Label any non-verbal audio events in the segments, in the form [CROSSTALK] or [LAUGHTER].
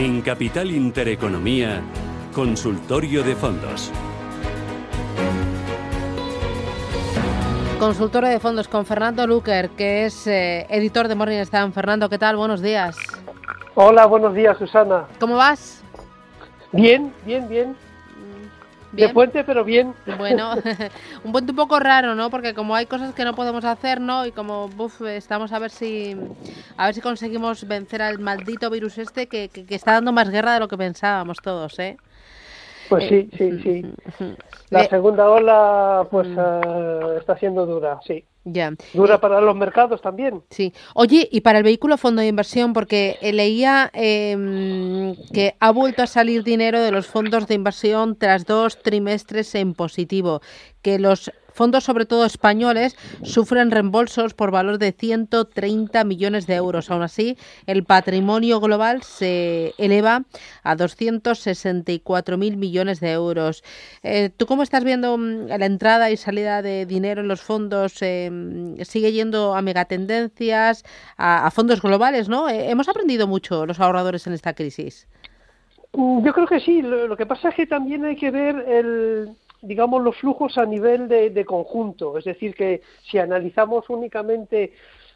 En Capital Intereconomía, Consultorio de Fondos. Consultorio de fondos con Fernando Luker, que es eh, editor de Morning Stand. Fernando, ¿qué tal? Buenos días. Hola, buenos días, Susana. ¿Cómo vas? Bien, bien, bien. De puente, pero bien. Bueno, [LAUGHS] [LAUGHS] un puente un poco raro, ¿no? Porque como hay cosas que no podemos hacer, ¿no? Y como buf, estamos a ver si a ver si conseguimos vencer al maldito virus este que, que, está dando más guerra de lo que pensábamos todos, ¿eh? Pues sí, sí, sí. [LAUGHS] La segunda ola, pues uh, está siendo dura, sí. Ya. Dura para los mercados también. Sí. Oye, y para el vehículo fondo de inversión, porque leía eh, que ha vuelto a salir dinero de los fondos de inversión tras dos trimestres en positivo, que los fondos, sobre todo españoles, sufren reembolsos por valor de 130 millones de euros. Aún así, el patrimonio global se eleva a 264.000 millones de euros. Eh, ¿Tú cómo estás viendo mm, la entrada y salida de dinero en los fondos? Eh, ¿Sigue yendo a megatendencias, a, a fondos globales? ¿no? Eh, hemos aprendido mucho los ahorradores en esta crisis. Mm, yo creo que sí. Lo, que pasa es que también hay que ver el, digamos, los flujos a nivel de, conjunto. Es decir, que si analizamos únicamente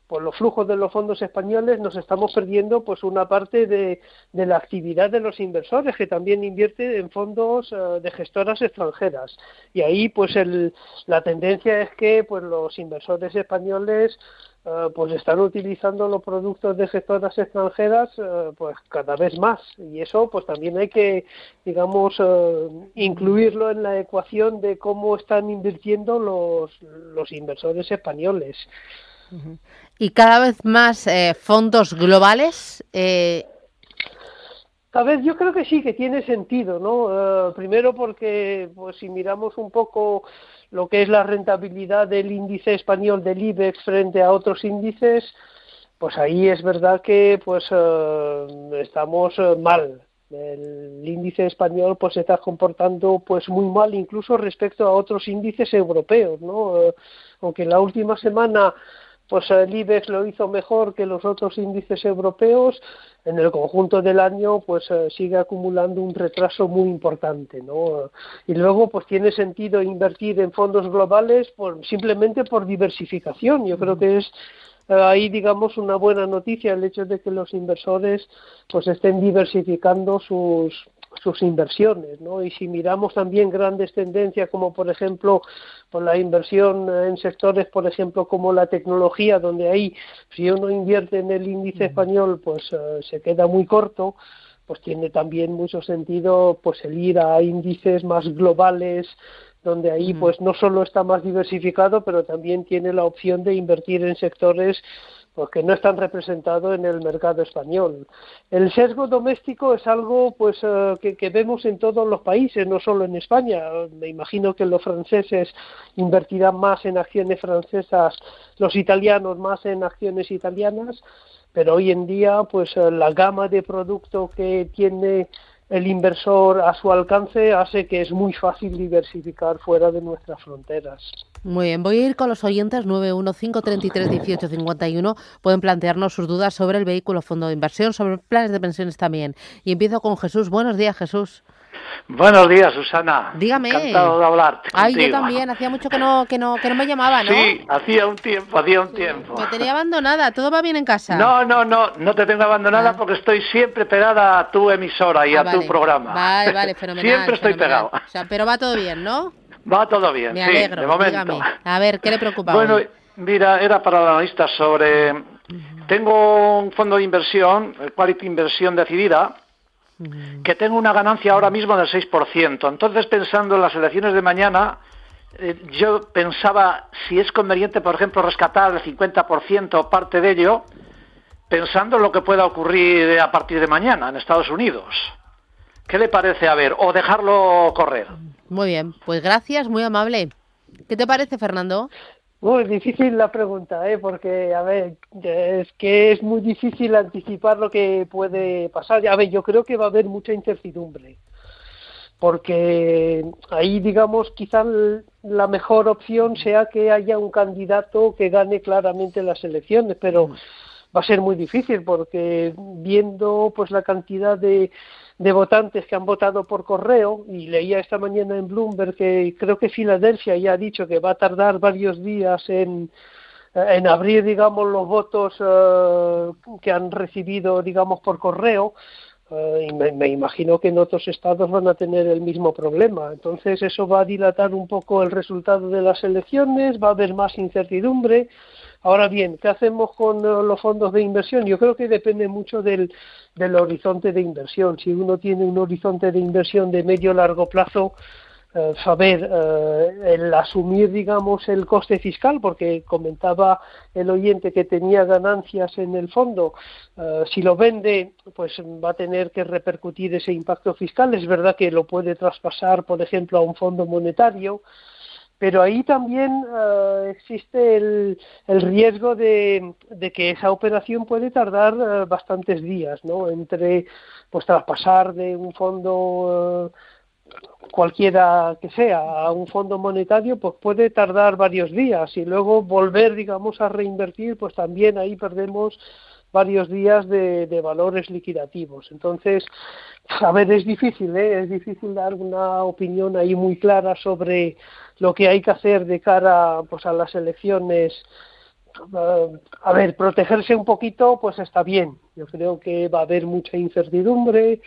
pues los flujos de los fondos españoles nos estamos perdiendo pues una parte de, la actividad de los inversores que también invierte en fondos eh, de gestoras extranjeras. Y ahí pues el, la tendencia es que pues los inversores españoles eh, pues están utilizando los productos de gestoras extranjeras eh, pues cada vez más. Y eso pues también hay que digamos incluirlo en la ecuación de cómo están invirtiendo los, los inversores españoles y cada vez más fondos globales a ver, yo creo que sí, que tiene sentido, ¿no? primero porque, pues si miramos un poco lo que es la rentabilidad del índice español del IBEX frente a otros índices, pues ahí es verdad que pues eh, estamos eh, mal. El índice español pues se está comportando pues muy mal incluso respecto a otros índices europeos, ¿no? Eh, aunque la última semana pues el IBEX lo hizo mejor que los otros índices europeos, en el conjunto del año pues eh, sigue acumulando un retraso muy importante, ¿no? Y luego pues tiene sentido invertir en fondos globales por, simplemente por diversificación. Yo creo que es eh, ahí digamos una buena noticia el hecho de que los inversores pues estén diversificando sus sus inversiones, ¿no? Y si miramos también grandes tendencias como por ejemplo por la inversión en sectores, por ejemplo, como la tecnología, donde ahí si uno invierte en el índice español, pues eh, se queda muy corto, pues tiene también mucho sentido pues el ir a índices más globales donde ahí pues no solo está más diversificado, pero también tiene la opción de invertir en sectores porque no están representados en el mercado español. El sesgo doméstico es algo pues eh, que, vemos en todos los países, no solo en España. Me imagino que los franceses invertirán más en acciones francesas, los italianos más en acciones italianas, pero hoy en día pues eh, la gama de producto que tiene el inversor a su alcance hace que es muy fácil diversificar fuera de nuestras fronteras. Muy bien, voy a ir con los oyentes 915331851. Pueden plantearnos sus dudas sobre el vehículo fondo de inversión, sobre planes de pensiones también. Y empiezo con Jesús. Buenos días, Jesús. Buenos días, Susana. Dígame. Encantado de hablar. Ay, yo también. Hacía mucho que no, que no, que no me llamaba, ¿no? Sí, hacía un tiempo, hacía un tiempo. Me tenía abandonada. ¿Todo va bien en casa? No, no, no. No te tengo abandonada ah. porque estoy siempre pegada a tu emisora y ah, a tu programa. Vale, vale, fenomenal. [LAUGHS] siempre estoy pegado. O sea, pero va todo bien, ¿no? Va todo bien, me alegro, de momento. A ver, ¿qué le preocupa Bueno, mira, era para la analista sobre... Tengo un fondo de inversión, Quality Inversión Decidida, que tengo una ganancia ahora mismo del 6%. Entonces, pensando en las elecciones de mañana, eh, yo pensaba si es conveniente, por ejemplo, rescatar el 50% o parte de ello, pensando en lo que pueda ocurrir a partir de mañana en Estados Unidos. ¿Qué le parece? A ver, o dejarlo correr. Muy bien, pues gracias, muy amable. ¿Qué te parece, Fernando? Muy difícil la pregunta, ¿eh? porque, a ver, es que es muy difícil anticipar lo que puede pasar. A ver, yo creo que va a haber mucha incertidumbre, porque ahí, digamos, quizás la mejor opción sea que haya un candidato que gane claramente las elecciones, pero va a ser muy difícil, porque viendo pues la cantidad de de votantes que han votado por correo y leía esta mañana en Bloomberg que creo que Filadelfia ya ha dicho que va a tardar varios días en, en abrir, digamos, los votos eh, que han recibido, digamos, por correo. Eh, y me, imagino que en otros estados van a tener el mismo problema. Entonces eso va a dilatar un poco el resultado de las elecciones, va a haber más incertidumbre. Ahora bien, ¿qué hacemos con los fondos de inversión? Yo creo que depende mucho del, horizonte de inversión. Si uno tiene un horizonte de inversión de medio largo plazo, eh, saber eh, el asumir, digamos, el coste fiscal, porque comentaba el oyente que tenía ganancias en el fondo, eh, si lo vende, pues va a tener que repercutir ese impacto fiscal. Es verdad que lo puede traspasar, por ejemplo, a un fondo monetario, pero ahí también uh, existe el, riesgo de, que esa operación puede tardar uh, bastantes días, ¿no? Entre, pues, traspasar de un fondo uh, cualquiera que sea a un fondo monetario, pues puede tardar varios días y luego volver, digamos, a reinvertir, pues también ahí perdemos varios días de, valores liquidativos. Entonces, a ver, es difícil, ¿eh? es difícil dar una opinión ahí muy clara sobre lo que hay que hacer de cara pues, a las elecciones. Uh, a ver, protegerse un poquito, pues está bien. Yo creo que va a haber mucha incertidumbre.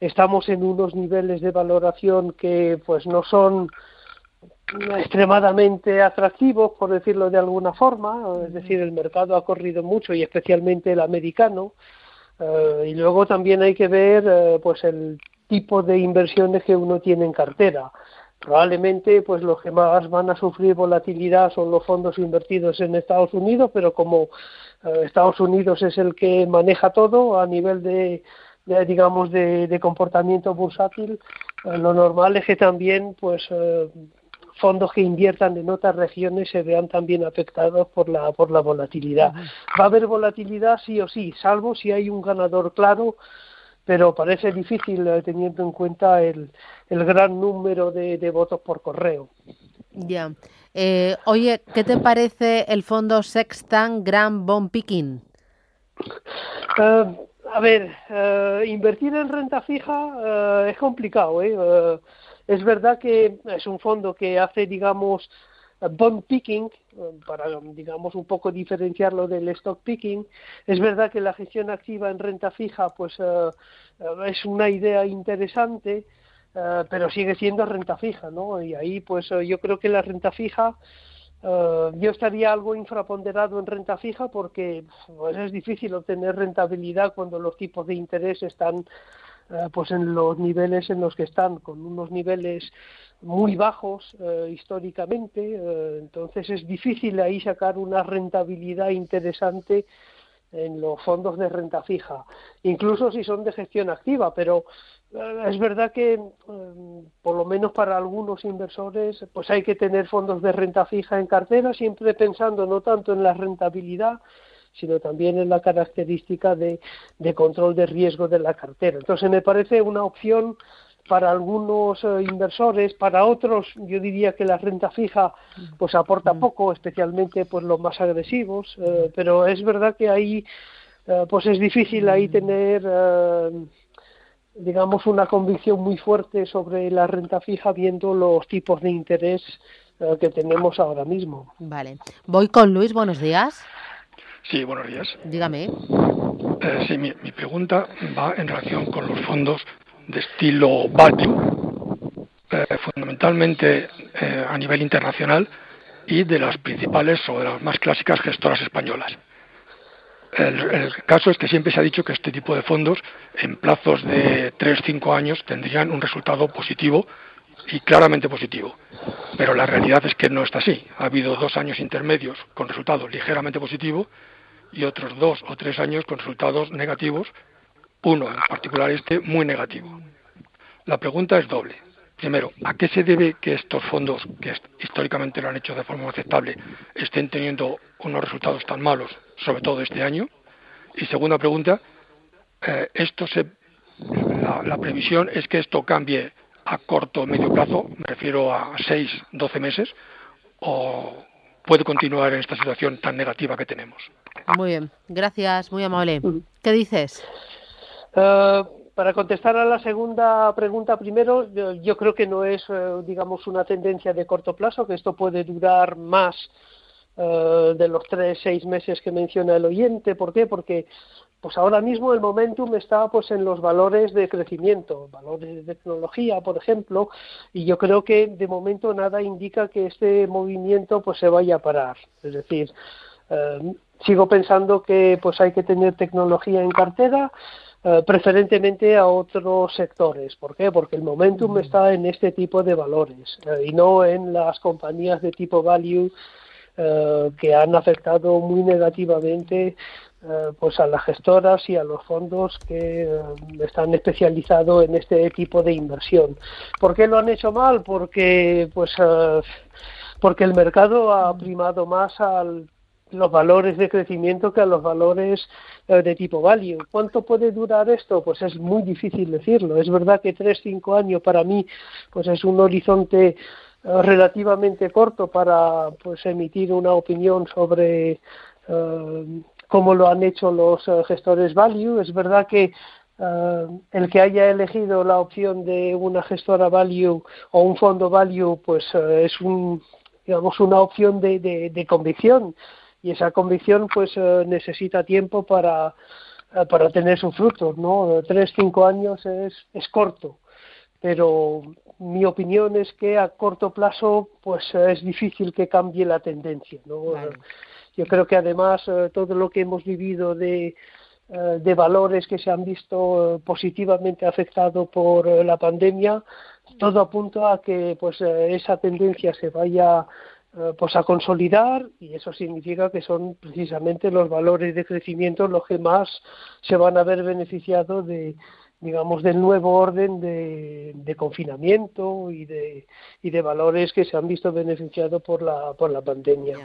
Estamos en unos niveles de valoración que pues no son extremadamente atractivos, por decirlo de alguna forma. Es decir, el mercado ha corrido mucho y especialmente el americano. Uh, y luego también hay que ver uh, pues el tipo de inversiones que uno tiene en cartera probablemente pues los que más van a sufrir volatilidad son los fondos invertidos en Estados Unidos, pero como eh, Estados Unidos es el que maneja todo a nivel de, de digamos de, de, comportamiento bursátil, eh, lo normal es que también pues eh, fondos que inviertan en otras regiones se vean también afectados por la por la volatilidad. Va a haber volatilidad sí o sí, salvo si hay un ganador claro pero parece difícil eh, teniendo en cuenta el, el gran número de, de, votos por correo. Ya. Eh, oye, ¿qué te parece el fondo Sextan Grand Bond Picking? Uh, a ver, uh, invertir en renta fija uh, es complicado. ¿eh? Es verdad que es un fondo que hace, digamos, bond picking, para, digamos, un poco diferenciarlo del stock picking. Es verdad que la gestión activa en renta fija, pues, uh, es una idea interesante, uh, pero sigue siendo renta fija, ¿no? Y ahí, pues, uh, yo creo que la renta fija, yo estaría algo infraponderado en renta fija porque pues, es difícil obtener rentabilidad cuando los tipos de interés están pues en los niveles en los que están, con unos niveles muy bajos eh, históricamente, eh, entonces es difícil ahí sacar una rentabilidad interesante en los fondos de renta fija, incluso si son de gestión activa, pero eh, es verdad que por lo menos para algunos inversores pues hay que tener fondos de renta fija en cartera, siempre pensando no tanto en la rentabilidad, sino también en la característica de, de control de riesgo de la cartera. Entonces me parece una opción para algunos eh, inversores, para otros yo diría que la renta fija pues aporta poco, especialmente pues los más agresivos, eh, pero es verdad que ahí eh, pues es difícil ahí tener eh, digamos una convicción muy fuerte sobre la renta fija viendo los tipos de interés que tenemos ahora mismo. Vale. Voy con Luis, buenos días. Sí, buenos días. Dígame. Eh, sí, mi, mi, pregunta va en relación con los fondos de estilo value, eh, fundamentalmente eh, a nivel internacional y de las principales o de las más clásicas gestoras españolas. El, el, caso es que siempre se ha dicho que este tipo de fondos, en plazos de 3-5 años, tendrían un resultado positivo y claramente positivo. Pero la realidad es que no está así. Ha habido dos años intermedios con resultados ligeramente positivos y otros dos o tres años con resultados negativos, uno en particular este muy negativo. La pregunta es doble. Primero, ¿a qué se debe que estos fondos, que históricamente lo han hecho de forma aceptable, estén teniendo unos resultados tan malos, sobre todo este año? Y segunda pregunta, eh, esto se, la, previsión es que esto cambie a corto o medio plazo, me refiero a 6, 12 meses, o puede continuar en esta situación tan negativa que tenemos. Muy bien, gracias, muy amable. ¿Qué dices? Eh, para contestar a la segunda pregunta primero, yo, creo que no es, eh, digamos, una tendencia de corto plazo, que esto puede durar más eh, de los tres, seis meses que menciona el oyente. ¿Por qué? Porque pues ahora mismo el momentum está pues en los valores de crecimiento, valores de tecnología, por ejemplo, y yo creo que de momento nada indica que este movimiento pues se vaya a parar. Es decir, eh, sigo pensando que pues hay que tener tecnología en cartera, eh, preferentemente a otros sectores. ¿Por qué? Porque el momentum está en este tipo de valores eh, y no en las compañías de tipo value que han afectado muy negativamente eh, pues a las gestoras y a los fondos que eh, están especializados en este tipo de inversión. ¿Por qué lo han hecho mal? Porque pues eh, porque el mercado ha primado más a los valores de crecimiento que a los valores de tipo value. ¿Cuánto puede durar esto? Pues es muy difícil decirlo. Es verdad que tres, cinco años para mí pues es un horizonte relativamente corto para pues emitir una opinión sobre como lo han hecho los eh, gestores value. Es verdad que eh, el que haya elegido la opción de una gestora value o un fondo value, pues eh, es un, digamos, una opción de, de, convicción y esa convicción pues necesita tiempo para, para tener sus frutos, ¿no? Tres, cinco años es, es corto, pero mi opinión es que a corto plazo pues es difícil que cambie la tendencia, ¿no? Yo creo que además eh, todo lo que hemos vivido de, eh, de valores que se han visto eh, positivamente afectados por la pandemia, todo apunta a que pues esa tendencia se vaya pues a consolidar y eso significa que son precisamente los valores de crecimiento los que más se van a ver beneficiados de digamos del nuevo orden de, de, confinamiento y de, y de valores que se han visto beneficiados por la por la pandemia.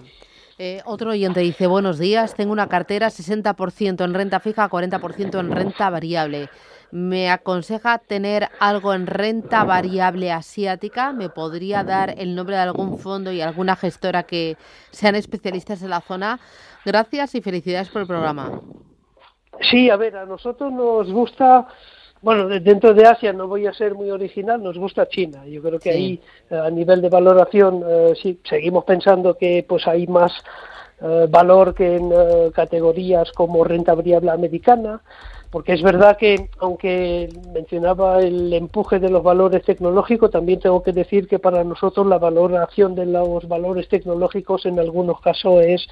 Eh, otro oyente dice, buenos días, tengo una cartera 60% en renta fija, 40% en renta variable. ¿Me aconseja tener algo en renta variable asiática? ¿Me podría dar el nombre de algún fondo y alguna gestora que sean especialistas en la zona? Gracias y felicidades por el programa. Sí, a ver, a nosotros nos gusta bueno, dentro de Asia no voy a ser muy original, nos gusta China. Yo creo que ahí, eh, a nivel de valoración, eh, sí, seguimos pensando que pues hay más eh, valor que en categorías como renta variable americana, porque es verdad que, aunque mencionaba el empuje de los valores tecnológicos, también tengo que decir que para nosotros la valoración de los valores tecnológicos en algunos casos es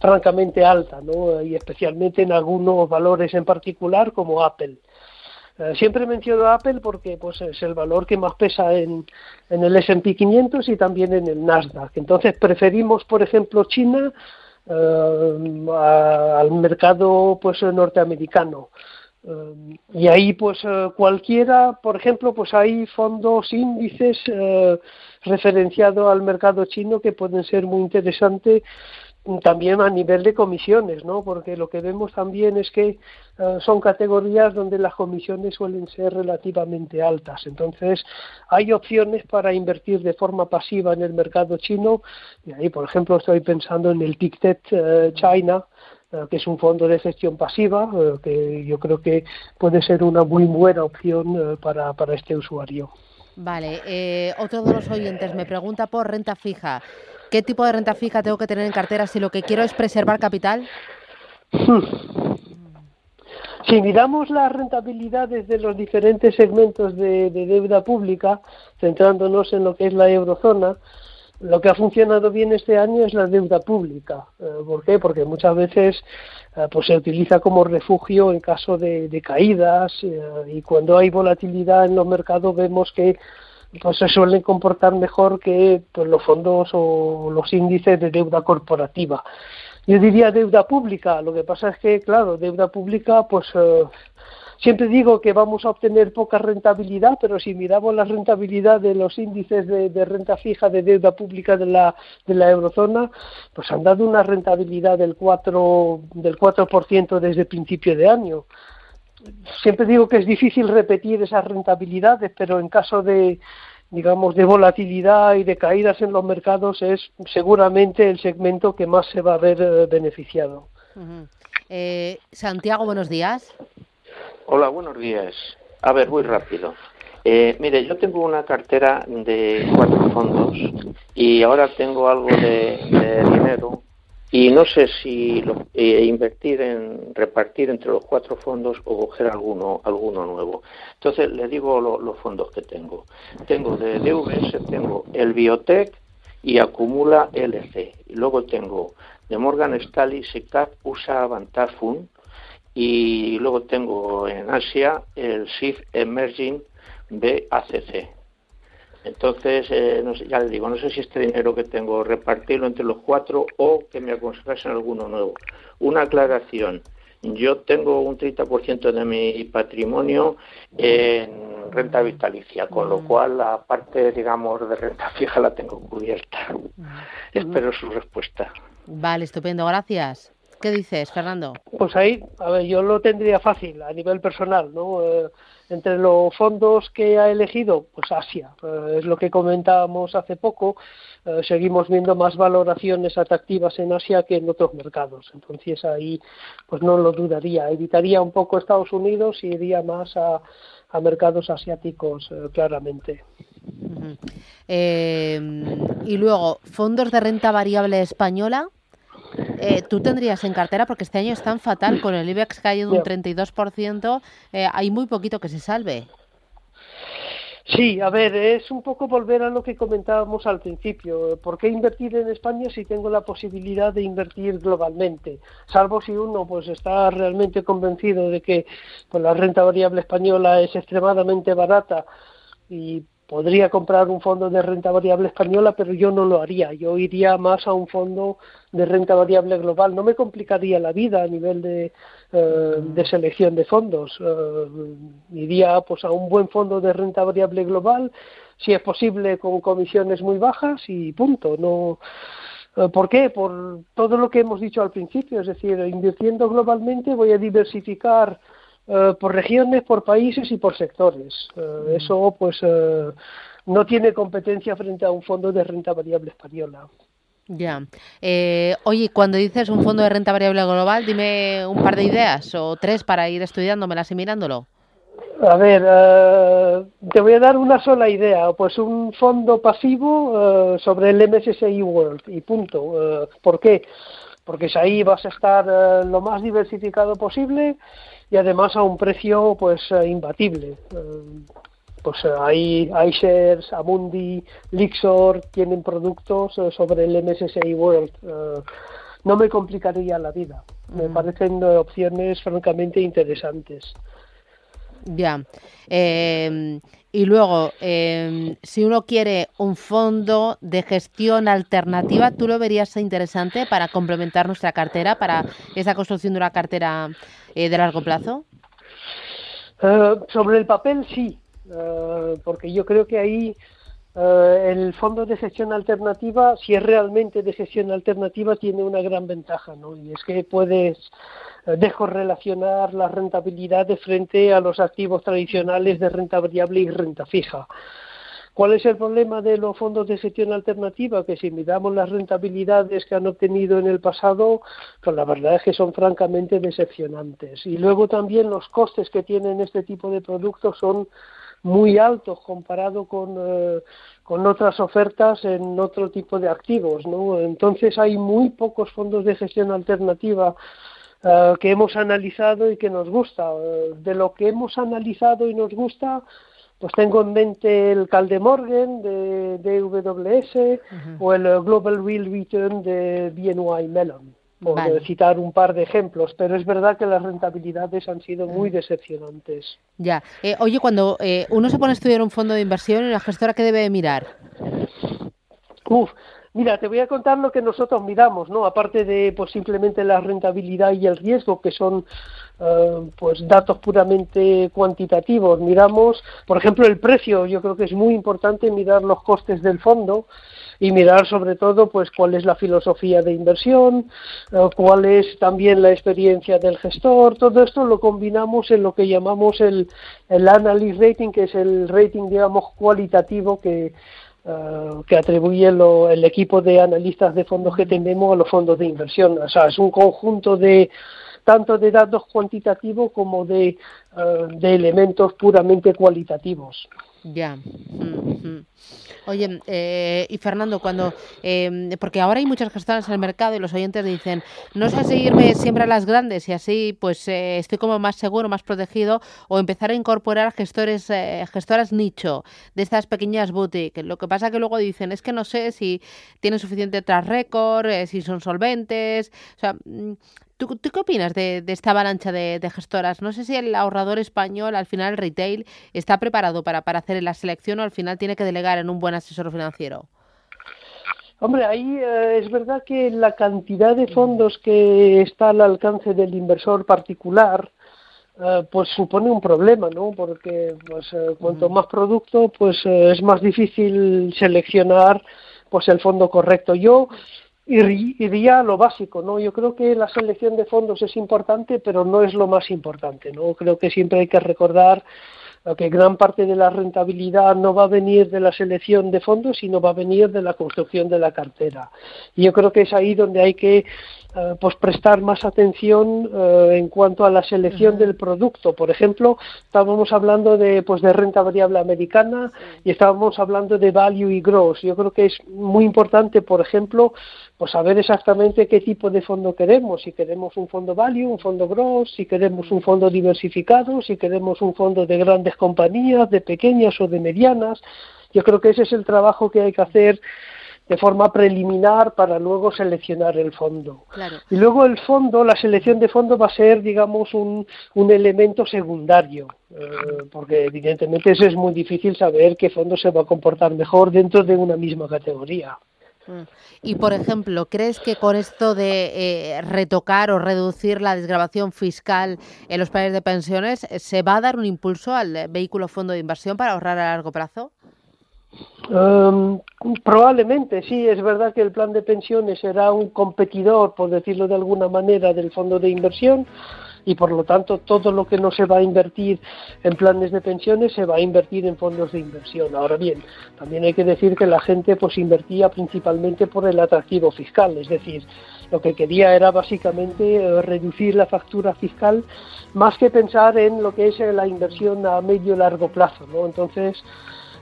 francamente alta, ¿no? y especialmente en algunos valores en particular como Apple. Eh, siempre menciono Apple porque pues es el valor que más pesa en, en el S&P 500 y también en el Nasdaq. Entonces preferimos, por ejemplo, China eh, al mercado pues norteamericano. Eh, y ahí pues cualquiera, por ejemplo, pues hay fondos índices referenciados al mercado chino que pueden ser muy interesantes también a nivel de comisiones, ¿no? Porque lo que vemos también es que eh, son categorías donde las comisiones suelen ser relativamente altas. Entonces, hay opciones para invertir de forma pasiva en el mercado chino. Y ahí, por ejemplo, estoy pensando en el Pictet eh, China, eh, que es un fondo de gestión pasiva, que yo creo que puede ser una muy buena opción para, para este usuario. Vale, otro de los oyentes me pregunta por renta fija. ¿Qué tipo de renta fija tengo que tener en cartera si lo que quiero es preservar capital? Si miramos las rentabilidades de los diferentes segmentos de, deuda pública, centrándonos en lo que es la eurozona, lo que ha funcionado bien este año es la deuda pública. Eh, ¿Por qué? Porque muchas veces eh, pues se utiliza como refugio en caso de, caídas eh, y cuando hay volatilidad en los mercados vemos que pues se suelen comportar mejor que pues, los fondos o los índices de deuda corporativa. Yo diría deuda pública, lo que pasa es que, claro, deuda pública, pues siempre digo que vamos a obtener poca rentabilidad, pero si miramos la rentabilidad de los índices de, renta fija de deuda pública de la, de la eurozona, pues han dado una rentabilidad del 4%, del 4 desde el principio de año siempre digo que es difícil repetir esas rentabilidades, pero en caso de digamos de volatilidad y de caídas en los mercados es seguramente el segmento que más se va a ver eh, beneficiado. Eh, Santiago, buenos días. Hola, buenos días. A ver, muy rápido. Eh, mire, yo tengo una cartera de cuatro fondos y ahora tengo algo de dinero y no sé si lo, eh, invertir en repartir entre los cuatro fondos o coger alguno alguno nuevo. Entonces le digo los fondos que tengo. Tengo de DVS, tengo el Biotech y acumula LC. Y luego tengo de Morgan Stanley, SICAP, USA Fund y luego tengo en Asia el SIF Emerging BACC. Entonces, eh, no sé, ya le digo, no sé si este dinero que tengo repartirlo entre los cuatro o que me aconsejasen alguno nuevo. Una aclaración. Yo tengo un 30% de mi patrimonio en renta vitalicia, con lo mm. cual la parte, digamos, de renta fija la tengo cubierta. Mm. Espero su respuesta. Vale, estupendo, gracias. ¿Qué dices, Fernando? Pues ahí, a ver, yo lo tendría fácil a nivel personal, ¿no? Eh, entre los fondos que ha elegido, pues Asia, eh, es lo que comentábamos hace poco, eh, seguimos viendo más valoraciones atractivas en Asia que en otros mercados. Entonces ahí, pues no lo dudaría. Evitaría un poco Estados Unidos y iría más a, mercados asiáticos, claramente. y luego, fondos de renta variable española. Eh, tú tendrías en cartera, porque este año es tan fatal, con el IBEX cayendo un 32%, eh, hay muy poquito que se salve. Sí, a ver, es un poco volver a lo que comentábamos al principio. ¿Por qué invertir en España si tengo la posibilidad de invertir globalmente? Salvo si uno pues está realmente convencido de que pues, la renta variable española es extremadamente barata y podría comprar un fondo de renta variable española, pero yo no lo haría. Yo iría más a un fondo de renta variable global. No me complicaría la vida a nivel de, eh, de selección de fondos. Eh, iría pues a un buen fondo de renta variable global, si es posible con comisiones muy bajas y punto. No. Eh, ¿Por qué? Por todo lo que hemos dicho al principio, es decir, invirtiendo globalmente voy a diversificar eh, por regiones, por países y por sectores. Eh, eso, pues, eh, no tiene competencia frente a un fondo de renta variable española. Ya. oye, cuando dices un fondo de renta variable global, dime un par de ideas o tres para ir estudiándomelas y mirándolo. A ver, te voy a dar una sola idea. Pues un fondo pasivo sobre el MSCI World y punto. ¿Por qué? Porque ahí vas a estar lo más diversificado posible y además a un precio pues eh, imbatible. Eh, pues eh, hay iShares, Amundi, Lixor tienen productos sobre el MSCI World. no me complicaría la vida. Me mm. parecen opciones francamente interesantes. Ya. y luego, si uno quiere un fondo de gestión alternativa, ¿tú lo verías interesante para complementar nuestra cartera, para esa construcción de una cartera eh, de largo plazo? Eh, sobre el papel sí, eh, porque yo creo que ahí el fondo de gestión alternativa, si es realmente de gestión alternativa, tiene una gran ventaja, ¿no? Y es que puedes descorrelacionar la rentabilidad de frente a los activos tradicionales de renta variable y renta fija. ¿Cuál es el problema de los fondos de gestión alternativa? Que si miramos las rentabilidades que han obtenido en el pasado, pues la verdad es que son francamente decepcionantes. Y luego también los costes que tienen este tipo de productos son muy altos comparado con, eh, con otras ofertas en otro tipo de activos. Entonces hay muy pocos fondos de gestión alternativa eh, que hemos analizado y que nos gusta. Eh, de lo que hemos analizado y nos gusta, pues tengo en mente el Caldemorgan de, de o el Global Real Return de BNY Mellon. por citar un par de ejemplos, pero es verdad que las rentabilidades han sido muy decepcionantes. Ya. Eh, oye, cuando eh, uno se pone a estudiar un fondo de inversión, ¿la gestora qué debe mirar? Uf, Mira, te voy a contar lo que nosotros miramos, ¿no? Aparte de pues simplemente la rentabilidad y el riesgo, que son eh, pues datos puramente cuantitativos. Miramos, por ejemplo, el precio. Yo creo que es muy importante mirar los costes del fondo y mirar sobre todo pues cuál es la filosofía de inversión, eh, cuál es también la experiencia del gestor. Todo esto lo combinamos en lo que llamamos el, el analyst rating, que es el rating digamos cualitativo que eh, que atribuye el equipo de analistas de fondos que tenemos a los fondos de inversión. O sea, es un conjunto de tanto de datos cuantitativos como de, eh, de elementos puramente cualitativos. Ya. Oye, eh, y Fernando, cuando em, porque ahora hay muchas gestoras en el mercado y los oyentes dicen, no sé si irme siempre a las grandes y así pues eh, estoy como más seguro, más protegido, o empezar a incorporar gestores, eh, gestoras nicho de estas pequeñas boutiques. Lo que pasa que luego dicen, es que no sé si tienen suficiente tras récord, si son solventes, o sea, ¿Tú, qué opinas de, esta avalancha de, gestoras? No sé si el ahorrador español, al final el retail, está preparado para, para hacer la selección o al final tiene que delegar en un buen asesor financiero. Hombre, ahí eh, es verdad que la cantidad de fondos que está al alcance del inversor particular, eh, pues supone un problema, ¿no? Porque pues, eh, cuanto más producto, pues es más difícil seleccionar pues el fondo correcto. Yo iría a lo básico, ¿no? Yo creo que la selección de fondos es importante, pero no es lo más importante, ¿no? Creo que siempre hay que recordar que gran parte de la rentabilidad no va a venir de la selección de fondos, sino va a venir de la construcción de la cartera. Y yo creo que es ahí donde hay que eh, pues prestar más atención eh, en cuanto a la selección del producto. Por ejemplo, estábamos hablando de pues de renta variable americana y estábamos hablando de value y growth. Yo creo que es muy importante, por ejemplo, pues saber exactamente qué tipo de fondo queremos, si queremos un fondo value, un fondo growth, si queremos un fondo diversificado, si queremos un fondo de grandes compañías, de pequeñas o de medianas. Yo creo que ese es el trabajo que hay que hacer de forma preliminar para luego seleccionar el fondo. Y luego el fondo, la selección de fondo va a ser, digamos, un, un elemento secundario, eh, porque evidentemente eso es muy difícil saber qué fondo se va a comportar mejor dentro de una misma categoría. Mm. Y, por ejemplo, ¿crees que con esto de eh, retocar o reducir la desgrabación fiscal en los planes de pensiones se va a dar un impulso al vehículo fondo de inversión para ahorrar a largo plazo? Um, probablemente, sí, es verdad que el plan de pensiones será un competidor, por decirlo de alguna manera, del fondo de inversión y por lo tanto todo lo que no se va a invertir en planes de pensiones se va a invertir en fondos de inversión. Ahora bien, también hay que decir que la gente pues invertía principalmente por el atractivo fiscal, es decir, lo que quería era básicamente eh, reducir la factura fiscal más que pensar en lo que es la inversión a medio y largo plazo, ¿no? Entonces,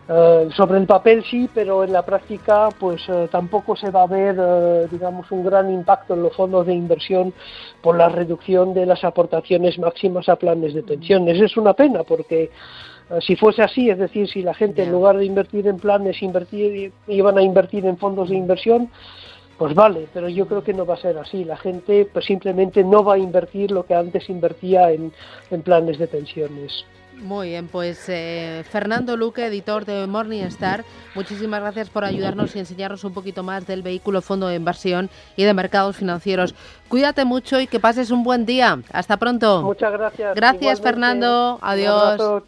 eh, sobre el papel sí, pero en la práctica pues eh, tampoco se va a ver, eh, digamos, un gran impacto en los fondos de inversión por la reducción de las aportaciones máximas a planes de pensiones. Es una pena porque si fuese así, es decir, si la gente en lugar de invertir en planes invertir, iban a invertir en fondos de inversión, pues vale, pero yo creo que no va a ser así. La gente pues simplemente no va a invertir lo que antes invertía en planes de pensiones. Muy bien, pues eh, Fernando Luque, editor de Morningstar, muchísimas gracias por ayudarnos y enseñarnos un poquito más del vehículo fondo de inversión y de mercados financieros. Cuídate mucho y que pases un buen día. Hasta pronto. Muchas gracias. Gracias, Fernando. Adiós.